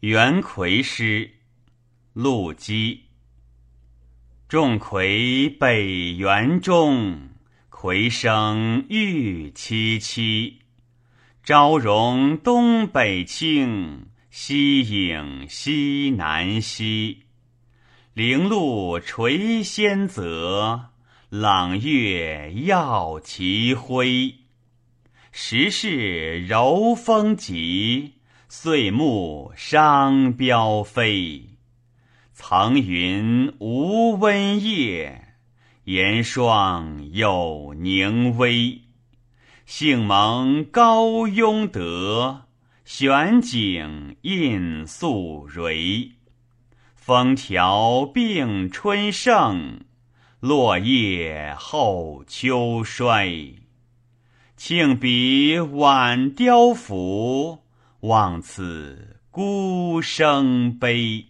元魁诗，陆机。众魁北园中，魁声玉凄凄。朝荣东北倾，夕影西南西。零露垂仙泽，朗月耀其辉。时势柔风急，岁暮伤标飞。层云无温夜，严霜有凝微。幸蒙高雍德，玄景印素蕊。风调并春盛，落叶后秋衰。庆比晚雕服，望此孤生悲。